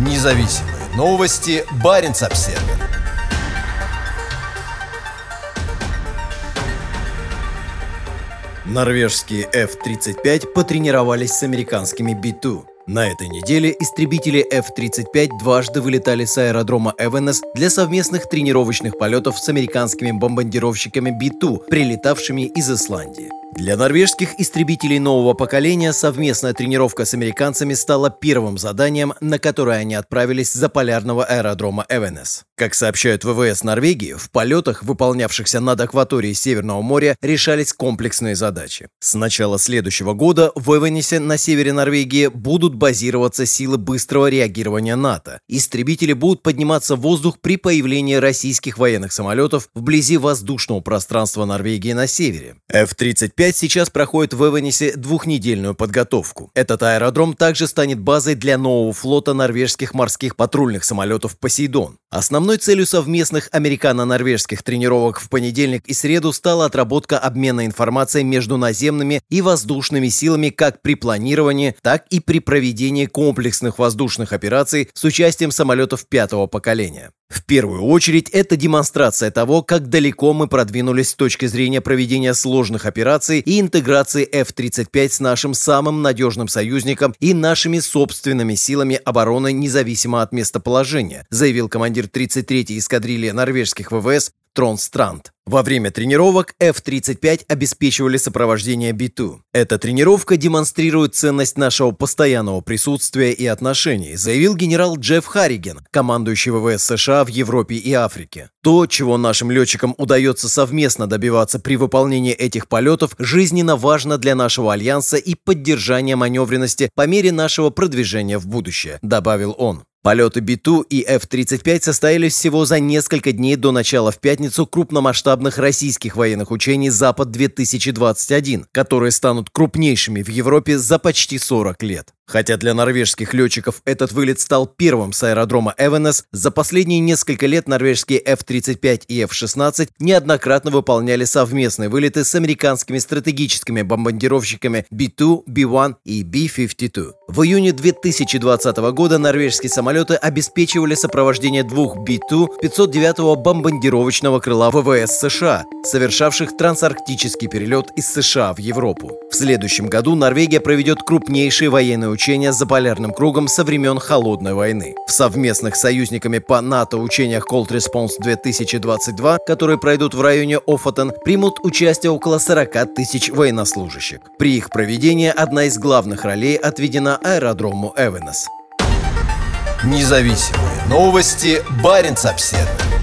Независимые новости. Барин обсерва Норвежские F-35 потренировались с американскими B-2. На этой неделе истребители F-35 дважды вылетали с аэродрома Эвенес для совместных тренировочных полетов с американскими бомбардировщиками B-2, прилетавшими из Исландии. Для норвежских истребителей нового поколения совместная тренировка с американцами стала первым заданием, на которое они отправились за полярного аэродрома Эвенес. Как сообщают ВВС Норвегии, в полетах, выполнявшихся над акваторией Северного моря, решались комплексные задачи. С начала следующего года в Эвенесе на севере Норвегии будут базироваться силы быстрого реагирования НАТО. Истребители будут подниматься в воздух при появлении российских военных самолетов вблизи воздушного пространства Норвегии на севере. F-35 5 сейчас проходит в Эвенесе двухнедельную подготовку. Этот аэродром также станет базой для нового флота норвежских морских патрульных самолетов «Посейдон». Основной целью совместных американо-норвежских тренировок в понедельник и среду стала отработка обмена информацией между наземными и воздушными силами как при планировании, так и при проведении комплексных воздушных операций с участием самолетов пятого поколения. В первую очередь, это демонстрация того, как далеко мы продвинулись с точки зрения проведения сложных операций и интеграции F-35 с нашим самым надежным союзником и нашими собственными силами обороны независимо от местоположения, заявил командир 33-й эскадрильи норвежских ВВС Трон Странт. Во время тренировок F-35 обеспечивали сопровождение B-2. Эта тренировка демонстрирует ценность нашего постоянного присутствия и отношений, заявил генерал Джефф Харриген, командующий ВВС США в Европе и Африке. То, чего нашим летчикам удается совместно добиваться при выполнении этих полетов, жизненно важно для нашего альянса и поддержания маневренности по мере нашего продвижения в будущее, добавил он. Полеты B-2 и F-35 состоялись всего за несколько дней до начала в пятницу крупномасштабных российских военных учений «Запад-2021», которые станут крупнейшими в Европе за почти 40 лет. Хотя для норвежских летчиков этот вылет стал первым с аэродрома Эвенес, за последние несколько лет норвежские F-35 и F-16 неоднократно выполняли совместные вылеты с американскими стратегическими бомбардировщиками B-2, B-1 и B-52. В июне 2020 года норвежские самолеты обеспечивали сопровождение двух B-2 509-го бомбардировочного крыла ВВС США, совершавших трансарктический перелет из США в Европу. В следующем году Норвегия проведет крупнейшие военные учения за полярным кругом со времен Холодной войны. В совместных союзниками по НАТО учениях Cold Response 2022, которые пройдут в районе Офотен, примут участие около 40 тысяч военнослужащих. При их проведении одна из главных ролей отведена аэродрому Эвенес. Независимые новости. Барин обседный.